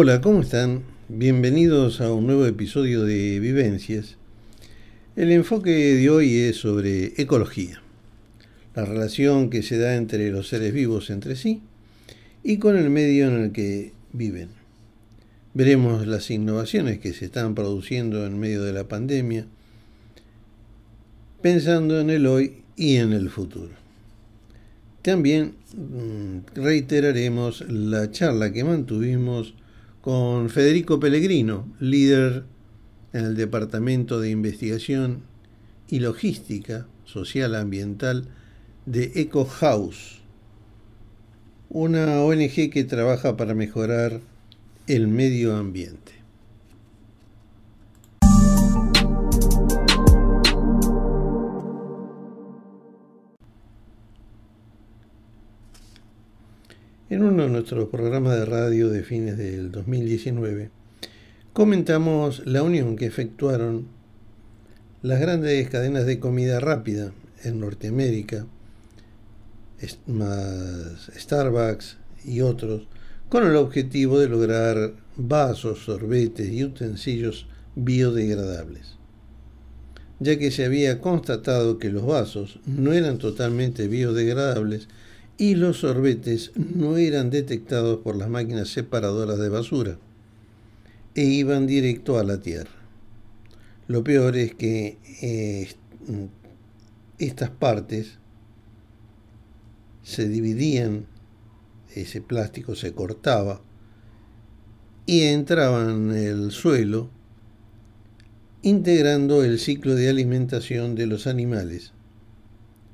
Hola, ¿cómo están? Bienvenidos a un nuevo episodio de Vivencias. El enfoque de hoy es sobre ecología, la relación que se da entre los seres vivos entre sí y con el medio en el que viven. Veremos las innovaciones que se están produciendo en medio de la pandemia, pensando en el hoy y en el futuro. También mm, reiteraremos la charla que mantuvimos con Federico Pellegrino, líder en el Departamento de Investigación y Logística Social Ambiental de Eco House, una ONG que trabaja para mejorar el medio ambiente. En uno de nuestros programas de radio de fines del 2019, comentamos la unión que efectuaron las grandes cadenas de comida rápida en Norteamérica, más Starbucks y otros, con el objetivo de lograr vasos, sorbetes y utensilios biodegradables, ya que se había constatado que los vasos no eran totalmente biodegradables y los sorbetes no eran detectados por las máquinas separadoras de basura e iban directo a la tierra. Lo peor es que eh, estas partes se dividían, ese plástico se cortaba y entraba en el suelo integrando el ciclo de alimentación de los animales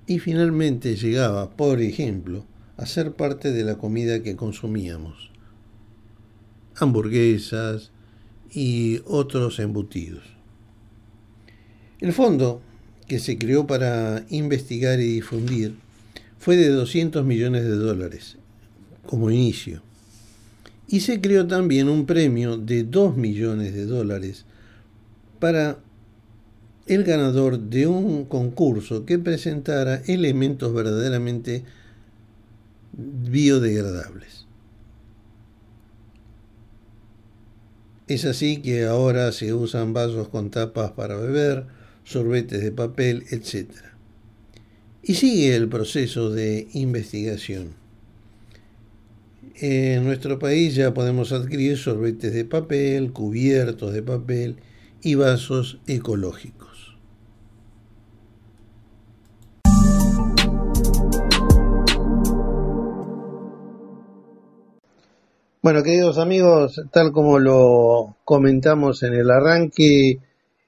y finalmente llegaba, por ejemplo, a ser parte de la comida que consumíamos. Hamburguesas y otros embutidos. El fondo, que se creó para investigar y difundir, fue de 200 millones de dólares como inicio. Y se creó también un premio de 2 millones de dólares para el ganador de un concurso que presentara elementos verdaderamente biodegradables. Es así que ahora se usan vasos con tapas para beber, sorbetes de papel, etc. Y sigue el proceso de investigación. En nuestro país ya podemos adquirir sorbetes de papel, cubiertos de papel y vasos ecológicos. Bueno, queridos amigos, tal como lo comentamos en el arranque,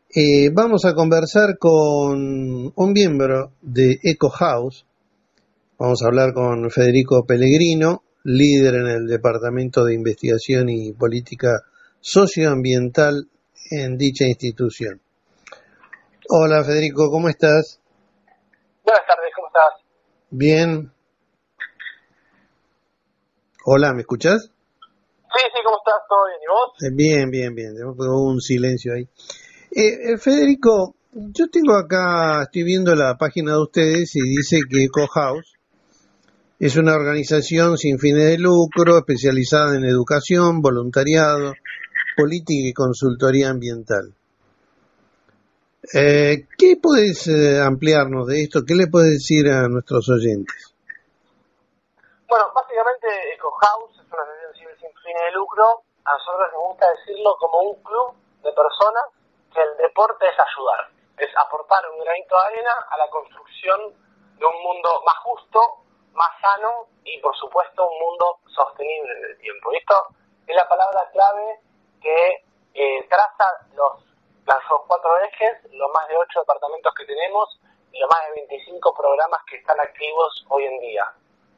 eh, vamos a conversar con un miembro de Eco House. Vamos a hablar con Federico Pellegrino, líder en el Departamento de Investigación y Política Socioambiental en dicha institución. Hola Federico, ¿cómo estás? Buenas tardes, ¿cómo estás? Bien. Hola, ¿me escuchas? Sí, sí, ¿cómo estás? ¿Todo bien? ¿Y vos? Eh, bien, bien, bien. Hubo un silencio ahí. Eh, eh, Federico, yo tengo acá, estoy viendo la página de ustedes y dice que Eco House es una organización sin fines de lucro especializada en educación, voluntariado, política y consultoría ambiental. ¿Qué puedes ampliarnos de esto? ¿Qué le puedes decir a nuestros oyentes? Bueno, básicamente Eco House de lucro, a nosotros nos gusta decirlo como un club de personas que el deporte es ayudar, es aportar un granito de arena a la construcción de un mundo más justo, más sano y por supuesto un mundo sostenible en el tiempo. Y esto es la palabra clave que eh, traza los, los cuatro ejes, los más de ocho departamentos que tenemos y los más de 25 programas que están activos hoy en día.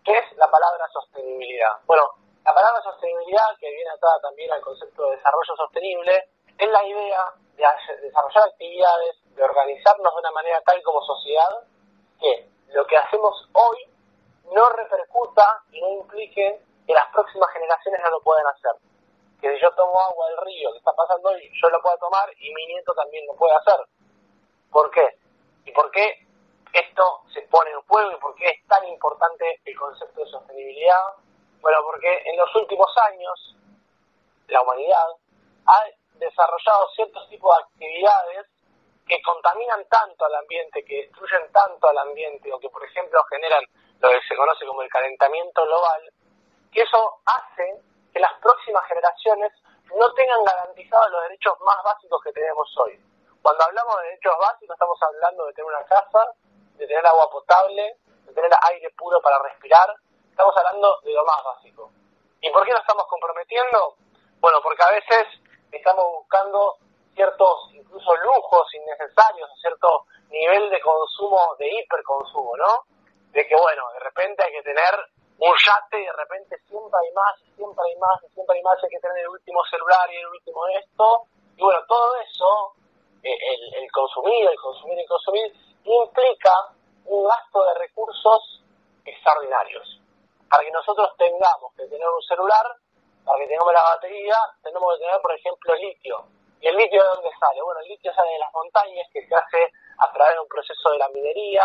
¿Qué es la palabra sostenibilidad? Bueno, la palabra sostenibilidad, que viene atada también al concepto de desarrollo sostenible, es la idea de desarrollar actividades, de organizarnos de una manera tal como sociedad, que lo que hacemos hoy no repercuta y no implique que las próximas generaciones no lo puedan hacer. Que si yo tomo agua del río que está pasando hoy, yo lo pueda tomar y mi nieto también lo puede hacer. ¿Por qué? ¿Y por qué esto se pone en juego y por qué es tan importante el concepto de sostenibilidad? Bueno, porque en los últimos años la humanidad ha desarrollado ciertos tipos de actividades que contaminan tanto al ambiente, que destruyen tanto al ambiente, o que por ejemplo generan lo que se conoce como el calentamiento global, que eso hace que las próximas generaciones no tengan garantizados los derechos más básicos que tenemos hoy. Cuando hablamos de derechos básicos estamos hablando de tener una casa, de tener agua potable, de tener aire puro para respirar, estamos hablando de lo más básico. ¿Y por qué nos estamos comprometiendo? Bueno, porque a veces estamos buscando ciertos incluso lujos innecesarios, cierto nivel de consumo, de hiperconsumo, ¿no? De que, bueno, de repente hay que tener un yate y de repente siempre hay más, siempre hay más, siempre hay más, hay que tener el último celular y el último esto. Y bueno, todo eso, eh, el, el consumir, el consumir, el consumir, implica un gasto de recursos extraordinarios. Para que nosotros tengamos que tener un celular, para que tengamos la batería, tenemos que tener, por ejemplo, litio. ¿Y el litio de dónde sale? Bueno, el litio sale de las montañas, que se hace a través de un proceso de la minería,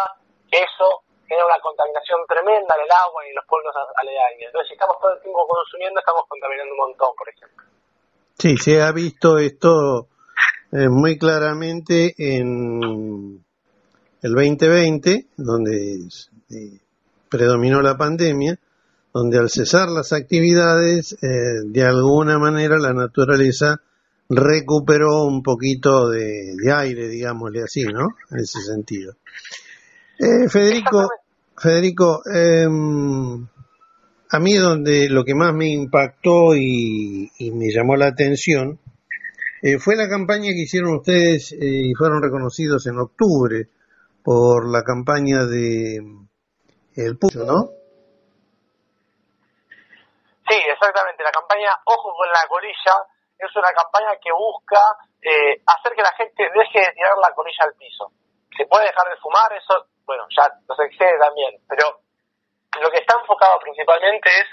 que eso genera una contaminación tremenda en el agua y en los pueblos aledaños. Entonces, si estamos todo el tiempo consumiendo, estamos contaminando un montón, por ejemplo. Sí, se ha visto esto eh, muy claramente en el 2020, donde eh, predominó la pandemia, donde al cesar las actividades, eh, de alguna manera la naturaleza recuperó un poquito de, aire, digámosle así, ¿no? En ese sentido. Eh, Federico, Federico, em, a mí donde lo que más me impactó y, me llamó la atención eh, fue la campaña que hicieron ustedes eh, y fueron reconocidos en octubre por la campaña de El Pucho, ¿no? Sí, exactamente. La campaña Ojo con la colilla es una campaña que busca eh, hacer que la gente deje de tirar la colilla al piso. Se puede dejar de fumar, eso, bueno, ya nos excede también, pero lo que está enfocado principalmente es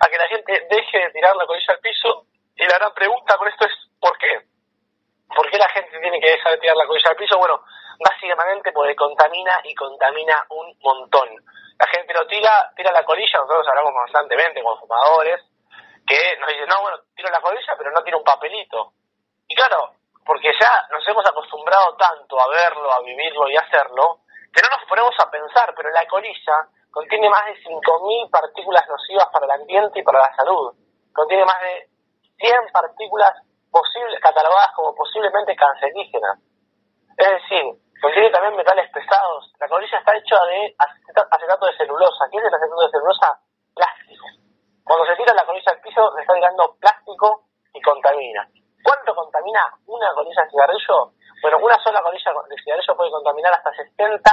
a que la gente deje de tirar la colilla al piso y la gran pregunta con esto es ¿por qué? ¿Por qué la gente tiene que dejar de tirar la colilla al piso? Bueno, básicamente porque contamina y contamina un montón. Lo tira, tira la colilla, nosotros hablamos constantemente con fumadores, que nos dicen, no, bueno, tiro la colilla, pero no tiro un papelito. Y claro, porque ya nos hemos acostumbrado tanto a verlo, a vivirlo y hacerlo, que no nos ponemos a pensar, pero la colilla contiene más de 5.000 partículas nocivas para el ambiente y para la salud. Contiene más de 100 partículas posibles, catalogadas como posiblemente cancerígenas. Es decir, contiene también metales pesados. La colilla está hecha de acetato de celulosa. ¿Qué es el acetato de celulosa? Plástico. Cuando se tira la colilla al piso, se está tirando plástico y contamina. ¿Cuánto contamina una colilla de cigarrillo? Bueno, una sola colilla de cigarrillo puede contaminar hasta 60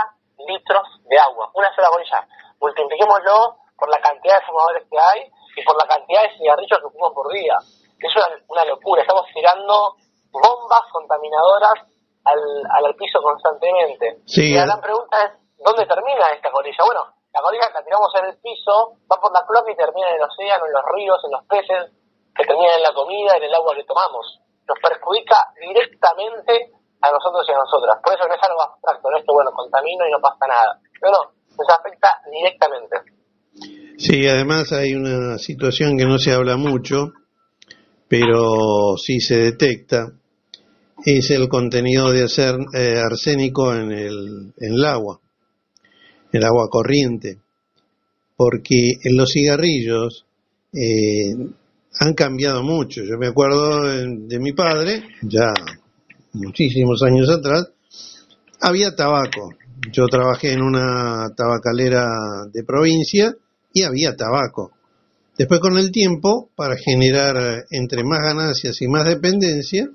litros de agua. Una sola colilla. Multipliquémoslo por la cantidad de fumadores que hay y por la cantidad de cigarrillos que fuman por día. Es una, locura. Estamos tirando bombas contaminadoras al, al piso constantemente. y la gran pregunta es, ¿dónde termina esta colilla? Bueno, la colilla la tiramos en el piso, va por la cloaca y termina en el océano, en los ríos, en los peces, que termina en la comida, en el agua que tomamos. Nos perjudica directamente a nosotros y a nosotras. Por eso no es algo abstracto, no es que, bueno, contamino y no pasa nada. Pero no, nos afecta directamente. Sí, además hay una situación que no se habla mucho, pero sí se detecta, es el contenido de hacer, eh, arsénico en el, en el agua el agua corriente, porque en los cigarrillos eh, han cambiado mucho. Yo me acuerdo de mi padre, ya muchísimos años atrás, había tabaco. Yo trabajé en una tabacalera de provincia y había tabaco. Después con el tiempo, para generar entre más ganancias y más dependencia,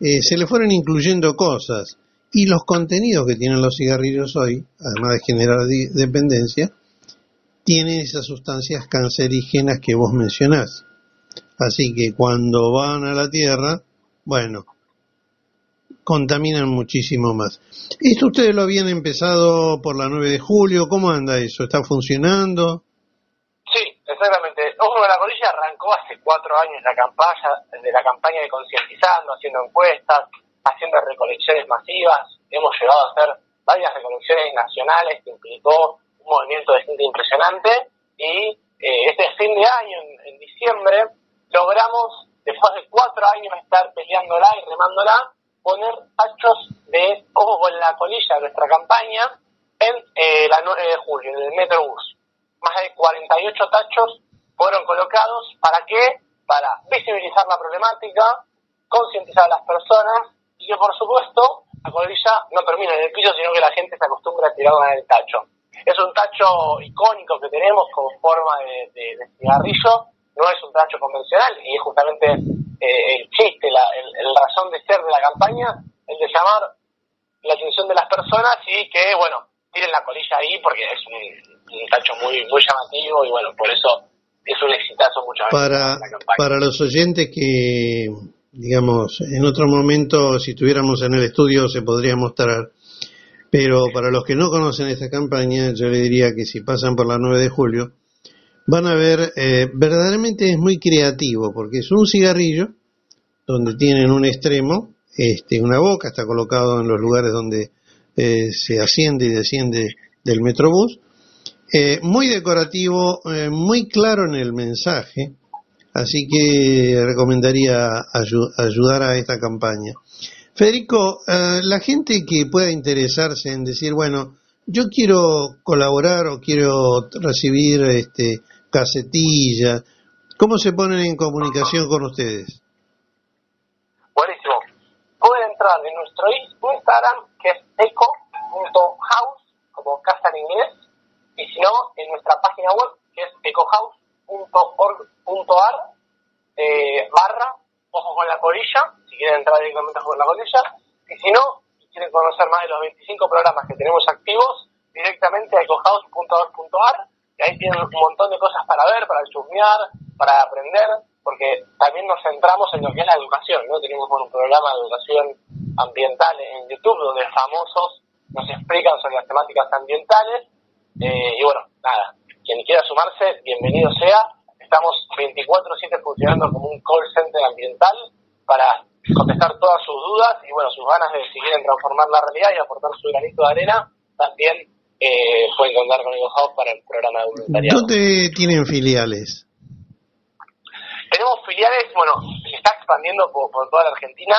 eh, se le fueron incluyendo cosas y los contenidos que tienen los cigarrillos hoy, además de generar dependencia, tienen esas sustancias cancerígenas que vos mencionás. Así que cuando van a la Tierra, bueno, contaminan muchísimo más. ¿Esto ustedes lo habían empezado por la 9 de julio? ¿Cómo anda eso? ¿Está funcionando? Exactamente. Ojo de la Colilla arrancó hace cuatro años la campaña, de la campaña de concientizando, haciendo encuestas, haciendo recolecciones masivas, hemos llegado a hacer varias recolecciones nacionales que implicó un movimiento de gente impresionante y eh, este fin de año, en, diciembre, logramos después de cuatro años de estar peleándola y remándola, poner tachos de ojo con la colilla de nuestra campaña en eh, la 9 de julio, en el Metrobús. Más de 48 tachos fueron colocados, ¿para qué? Para visibilizar la problemática, concientizar a las personas y que, por supuesto, la colilla no termina en el piso, sino que la gente se acostumbra a tirarla en el tacho. Es un tacho icónico que tenemos con forma de, cigarrillo, no es un tacho convencional y es justamente eh, el chiste, la el, razón de ser de la campaña, el de llamar la atención de las personas y que, bueno, tiren la colilla ahí porque es un, tacho muy, muy llamativo y, bueno, por eso es un exitazo muchas veces. Para, para los oyentes que digamos, en otro momento, si estuviéramos en el estudio, se podría mostrar. Pero para los que no conocen esta campaña, yo le diría que si pasan por la 9 de julio, van a ver, eh, verdaderamente es muy creativo, porque es un cigarrillo donde tienen un extremo, este, una boca, está colocado en los lugares donde eh, se asciende y desciende del metrobús, eh, muy decorativo, muy claro en el mensaje, Así que recomendaría ayudar a esta campaña. Federico, eh, la gente que pueda interesarse en decir, bueno, yo quiero colaborar o quiero recibir este casetillas, ¿cómo se ponen en comunicación con ustedes? Buenísimo. Pueden entrar en nuestro Instagram, que es eco.house, como casa en y si no, en nuestra página web, que es ecohouse.org.ar eh, barra ojo con la colilla, si quieren entrar directamente con la colilla, y si no, si quieren conocer más de los 25 programas que tenemos activos, directamente a ecohouse.org.ar, y ahí tienen un montón de cosas para ver, para chusmear, para aprender, porque también nos centramos en lo que es la educación, ¿no? Tenemos un programa de educación ambiental en YouTube donde famosos nos explican sobre las temáticas ambientales, eh, y bueno, nada, quien quiera sumarse, bienvenido sea. Estamos 24/7 funcionando como un call center ambiental para contestar todas sus dudas y bueno, sus ganas de si quieren transformar la realidad y aportar su granito de arena, también eh, pueden contar con House para el programa de voluntariado. ¿Dónde tienen filiales? Tenemos filiales, bueno, se está expandiendo por, toda la Argentina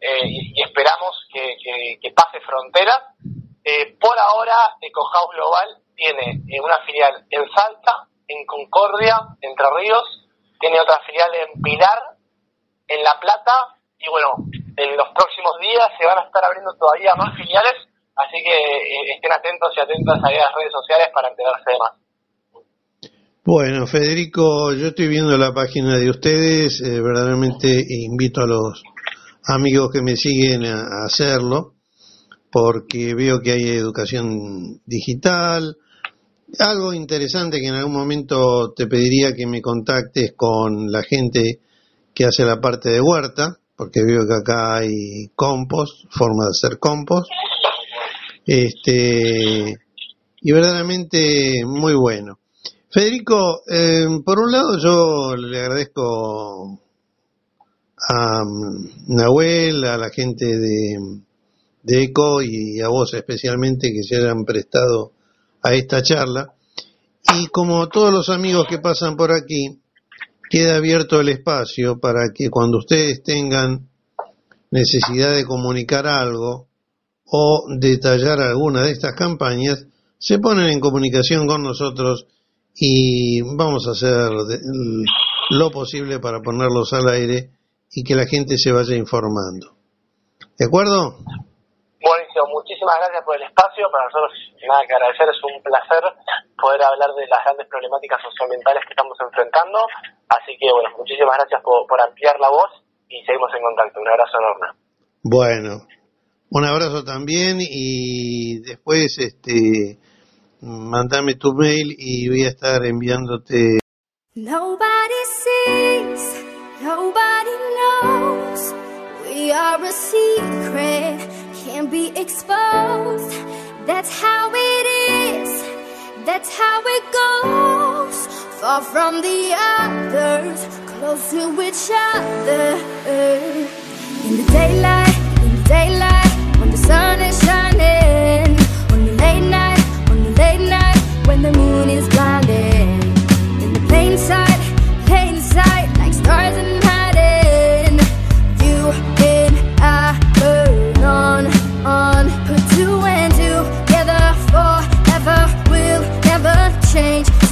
eh, y, esperamos que, pase fronteras. Eh, por ahora, EcoHouse Global tiene eh, una filial en Salta, en Concordia, Entre Ríos, tiene otra filial en Pilar, en La Plata, y bueno, en los próximos días se van a estar abriendo todavía más filiales, así que eh, estén atentos y atentas a las redes sociales para enterarse de más. Bueno, Federico, yo estoy viendo la página de ustedes, eh, verdaderamente invito a los amigos que me siguen a hacerlo, porque veo que hay educación digital, algo interesante que en algún momento te pediría que me contactes con la gente que hace la parte de huerta, porque veo que acá hay compost, forma de hacer compost. Este, y verdaderamente muy bueno. Federico, eh, por un lado yo le agradezco a Nahuel, a la gente de ECO y a vos especialmente que se hayan prestado a esta charla. Y como todos los amigos que pasan por aquí, queda abierto el espacio para que cuando ustedes tengan necesidad de comunicar algo o detallar alguna de estas campañas, se ponen en comunicación con nosotros y vamos a hacer lo posible para ponerlos al aire y que la gente se vaya informando. ¿De acuerdo? Muchísimas gracias por el espacio. Para nosotros, nada que agradecer, es un placer poder hablar de las grandes problemáticas socioambientales que estamos enfrentando. Así que, bueno, muchísimas gracias por, ampliar la voz y seguimos en contacto. Un abrazo enorme. Bueno, un abrazo también y después, este, mandame tu mail y voy a estar enviándote. Nobody sees, nobody knows, we are a secret. Can be exposed. That's how it is, that's how it goes. Far from the others, close to each other. In the daylight, in the daylight, when the sun is shining. On the late night, on the late night, when the moon is blinding.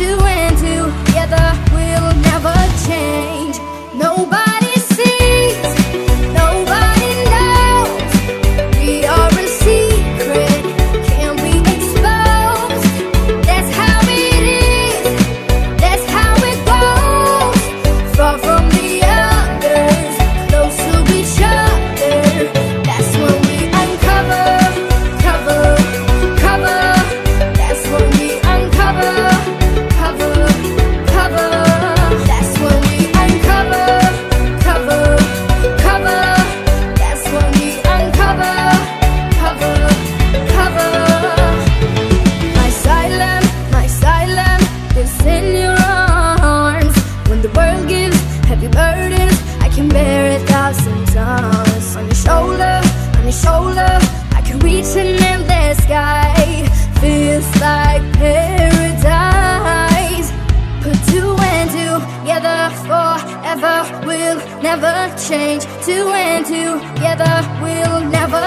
to rain. Change. Two and together we'll never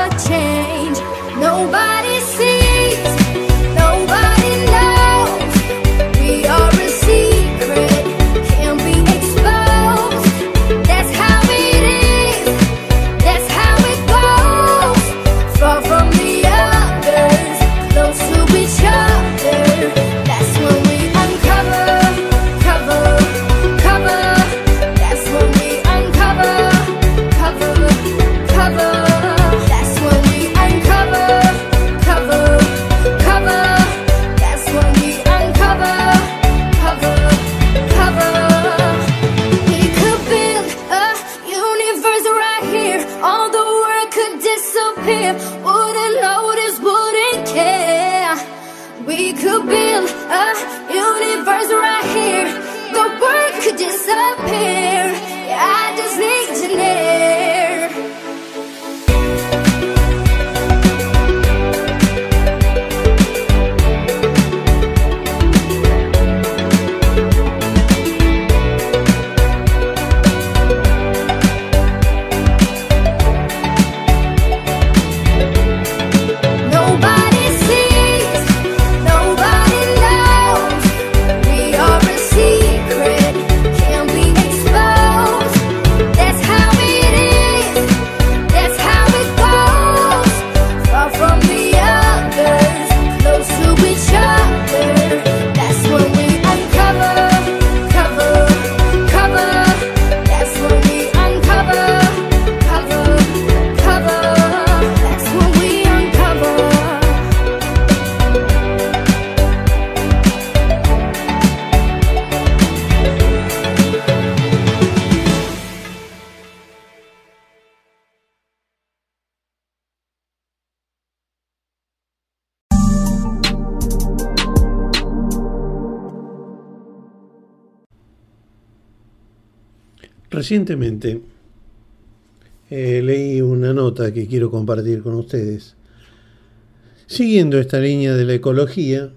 We could build a universe right here. The world could disappear. Recientemente eh, leí una nota que quiero compartir con ustedes, siguiendo esta línea de la ecología,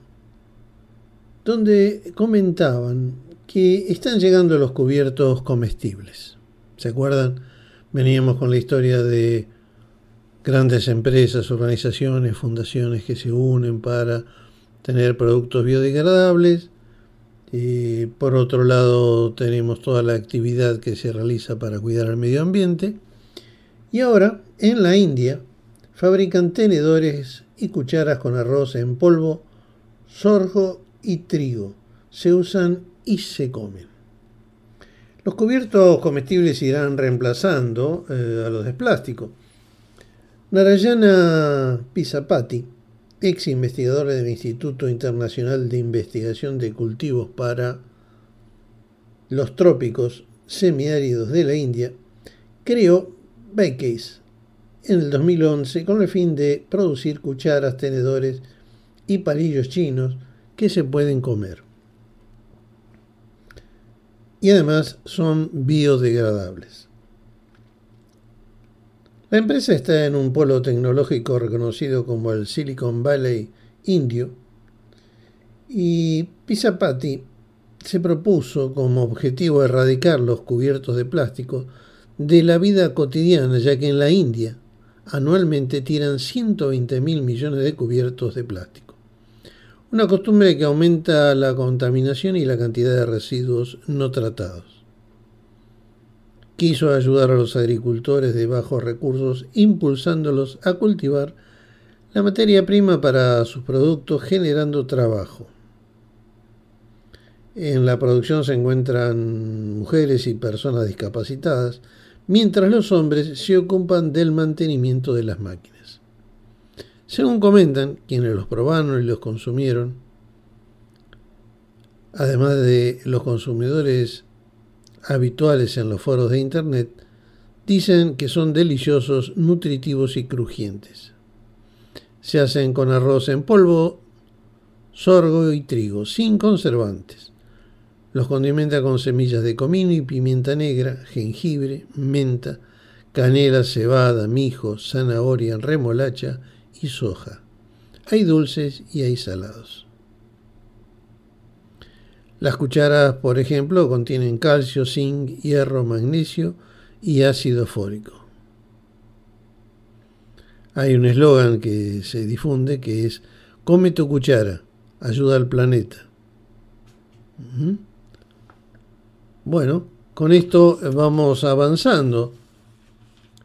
donde comentaban que están llegando los cubiertos comestibles. ¿Se acuerdan? Veníamos con la historia de grandes empresas, organizaciones, fundaciones que se unen para tener productos biodegradables. Y por otro lado tenemos toda la actividad que se realiza para cuidar el medio ambiente. Y ahora, en la India, fabrican tenedores y cucharas con arroz en polvo, sorgo y trigo. Se usan y se comen. Los cubiertos comestibles irán reemplazando eh, a los de plástico. Narayana Pisapati, ex investigadora del Instituto Internacional de Investigación de Cultivos para los Trópicos Semiáridos de la India, creó Bakeys en el 2011 con el fin de producir cucharas, tenedores y palillos chinos que se pueden comer. Y además son biodegradables. La empresa está en un polo tecnológico reconocido como el Silicon Valley indio y Pisapati se propuso como objetivo erradicar los cubiertos de plástico de la vida cotidiana, ya que en la India anualmente tiran 120 mil millones de cubiertos de plástico. Una costumbre que aumenta la contaminación y la cantidad de residuos no tratados quiso ayudar a los agricultores de bajos recursos impulsándolos a cultivar la materia prima para sus productos generando trabajo. En la producción se encuentran mujeres y personas discapacitadas, mientras los hombres se ocupan del mantenimiento de las máquinas. Según comentan quienes los probaron y los consumieron, además de los consumidores habituales en los foros de Internet, dicen que son deliciosos, nutritivos y crujientes. Se hacen con arroz en polvo, sorgo y trigo, sin conservantes. Los condimenta con semillas de comino y pimienta negra, jengibre, menta, canela, cebada, mijo, zanahoria, remolacha y soja. Hay dulces y hay salados. Las cucharas, por ejemplo, contienen calcio, zinc, hierro, magnesio y ácido fólico. Hay un eslogan que se difunde que es Come tu cuchara, ayuda al planeta. Bueno, con esto vamos avanzando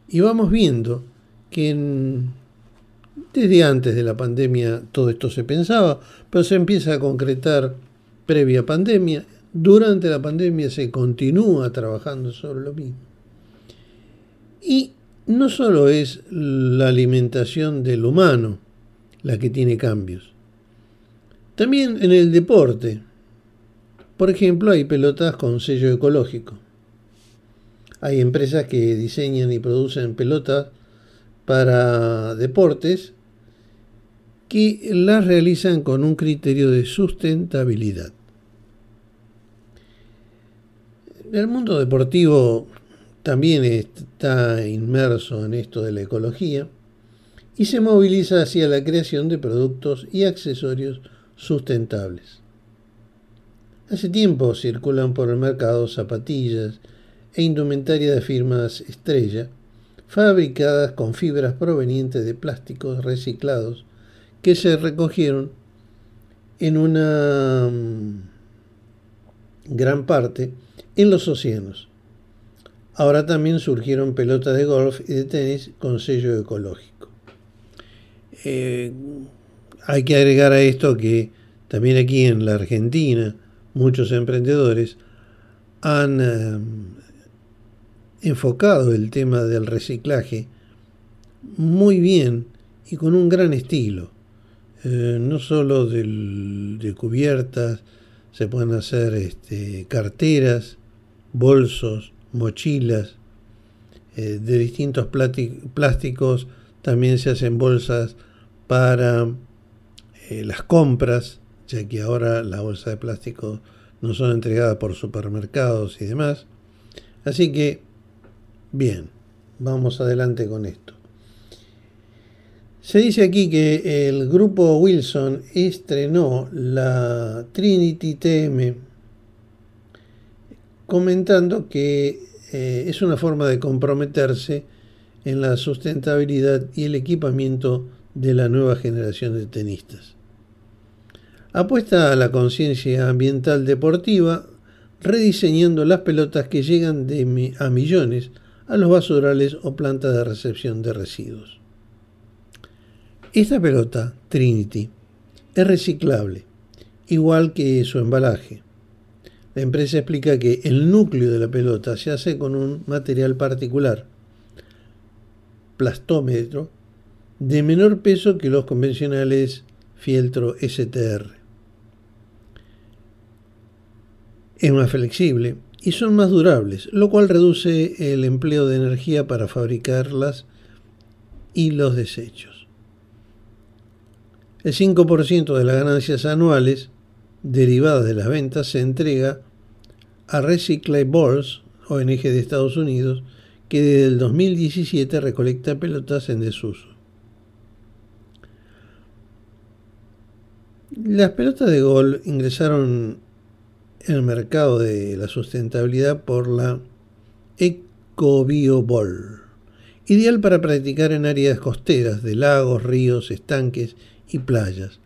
y vamos viendo que en- desde antes de la pandemia todo esto se pensaba, pero se empieza a concretar previa pandemia. Durante la pandemia se continúa trabajando sobre lo mismo. Y no solo es la alimentación del humano la que tiene cambios, también en el deporte. Por ejemplo, hay pelotas con sello ecológico. Hay empresas que diseñan y producen pelotas para deportes que las realizan con un criterio de sustentabilidad. El mundo deportivo también está inmerso en esto de la ecología y se moviliza hacia la creación de productos y accesorios sustentables. Hace tiempo circulan por el mercado zapatillas e indumentaria de firmas estrella fabricadas con fibras provenientes de plásticos reciclados que se recogieron en una mm, gran parte en los océanos. Ahora también surgieron pelotas de golf y de tenis con sello ecológico. Eh, hay que agregar a esto que también aquí en la Argentina muchos emprendedores han eh, enfocado el tema del reciclaje muy bien y con un gran estilo. Eh, no solo de cubiertas, se pueden hacer este, carteras, bolsos, mochilas, eh, de distintos plásticos, también se hacen bolsas para eh, las compras, ya que ahora las bolsas de plástico no son entregadas por supermercados y demás. Así que, bien, vamos adelante con esto. Se dice aquí que el grupo Wilson estrenó la Trinity TM comentando que eh, es una forma de comprometerse en la sustentabilidad y el equipamiento de la nueva generación de tenistas. Apuesta a la conciencia ambiental deportiva, rediseñando las pelotas que llegan de a millones a los basurales o plantas de recepción de residuos. Esta pelota, Trinity, es reciclable, igual que su embalaje. La empresa explica que el núcleo de la pelota se hace con un material particular, plastómetro, de menor peso que los convencionales fieltro STR. Es más flexible y son más durables, lo cual reduce el empleo de energía para fabricarlas y los desechos. El 5% de las ganancias anuales derivadas de las ventas se entrega a Recyclables, ONG de Estados Unidos, que desde el 2017 recolecta pelotas en desuso. Las pelotas de gol ingresaron en el mercado de la sustentabilidad por la EcoBioBall, ideal para practicar en áreas costeras de lagos, ríos, estanques y playas,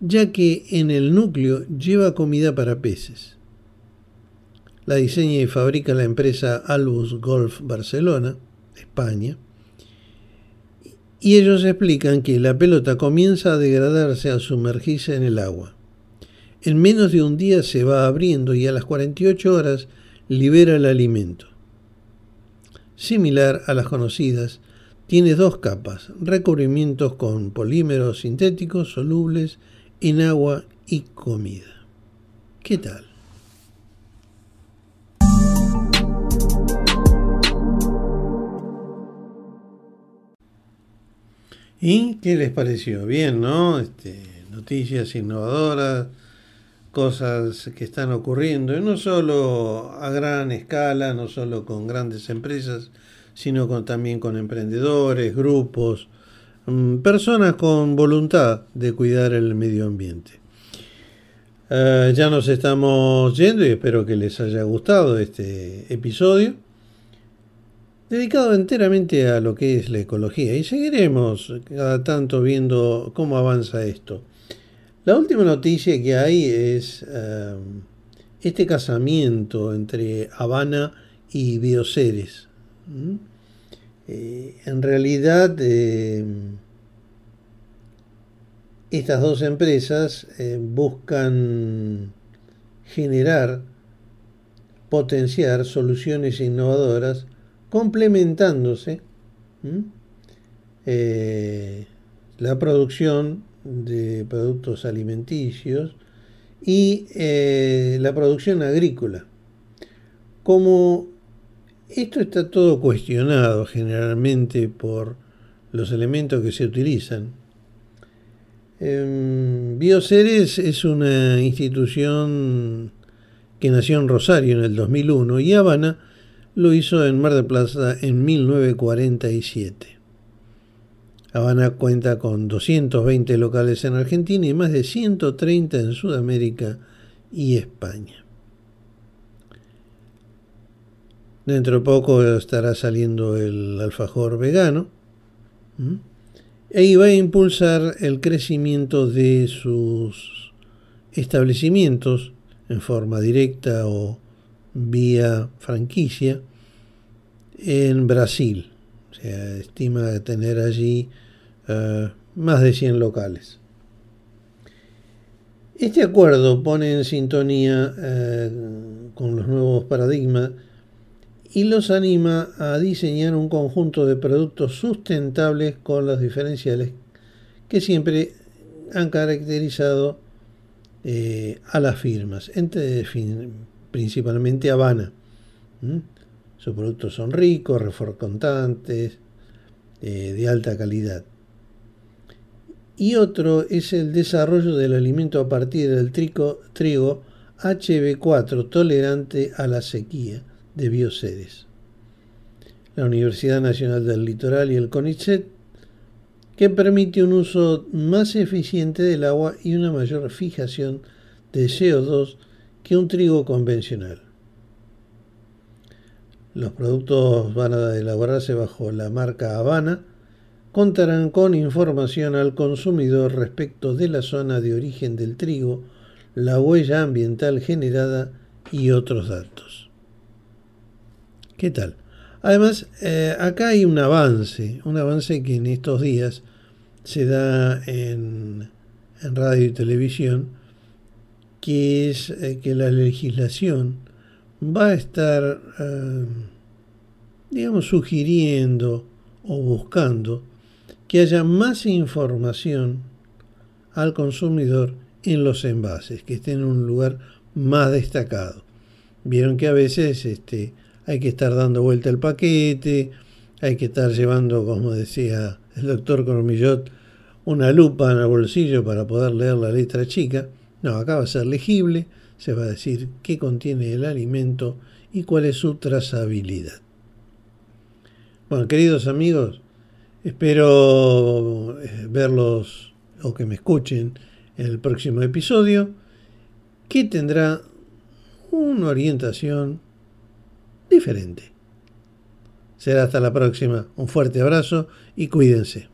ya que en el núcleo lleva comida para peces. La diseña y fabrica la empresa Albus Golf Barcelona, España, y ellos explican que la pelota comienza a degradarse al sumergirse en el agua. En menos de un día se va abriendo y a las 48 horas libera el alimento. Similar a las conocidas, tiene dos capas, recubrimientos con polímeros sintéticos solubles en agua y comida. ¿Qué tal? ¿Y qué les pareció? Bien, ¿no? Este, noticias innovadoras, cosas que están ocurriendo, y no solo a gran escala, no solo con grandes empresas, sino también con emprendedores, grupos, mm, personas con voluntad de cuidar el medio ambiente. Eh, ya nos estamos yendo y espero que les haya gustado este episodio. Dedicado enteramente a lo que es la ecología y seguiremos cada tanto viendo cómo avanza esto. La última noticia que hay es eh, este casamiento entre Habana y Bioceres. Eh, en realidad, eh, estas dos empresas eh, buscan generar, potenciar soluciones innovadoras complementándose eh, la producción de productos alimenticios y eh, la producción agrícola. Como esto está todo cuestionado generalmente por los elementos que se utilizan, Bioceres es una institución que nació en Rosario en el 2001 y Habana lo hizo en Mar del Plata en 1947. Habana cuenta con 220 locales en Argentina y más de 130 en Sudamérica y España. Dentro de poco estará saliendo el alfajor vegano. ¿Mm? e va a impulsar el crecimiento de sus establecimientos en forma directa o vía franquicia en Brasil. O sea, estima tener allí uh, más de 100 locales. Este acuerdo pone en sintonía uh, con los nuevos paradigmas y los anima a diseñar un conjunto de productos sustentables con los diferenciales que siempre han caracterizado eh, a las firmas, entre, principalmente Habana. Sus productos son ricos, reforcontantes, eh, de alta calidad. Y otro es el desarrollo del alimento a partir del trigo, trigo HB4 tolerante a la sequía de Bioceres, la Universidad Nacional del Litoral y el CONICET, que permite un uso más eficiente del agua y una mayor fijación de CO2 que un trigo convencional. Los productos van a elaborarse bajo la marca Habana, contarán con información al consumidor respecto de la zona de origen del trigo, la huella ambiental generada y otros datos. ¿Qué tal? Además, eh, acá hay un avance, un avance que en estos días se da en, en radio y televisión, que es eh, que la legislación va a estar, eh, digamos, sugiriendo o buscando que haya más información al consumidor en los envases, que estén en un lugar más destacado. Vieron que a veces este, hay que estar dando vuelta el paquete, hay que estar llevando, como decía el doctor Cormillot, una lupa en el bolsillo para poder leer la letra chica. No, acá va a ser legible, se va a decir qué contiene el alimento y cuál es su trazabilidad. Bueno, queridos amigos, espero eh, verlos o que me escuchen en el próximo episodio, que tendrá una orientación diferente. Será hasta la próxima. Un fuerte abrazo y cuídense.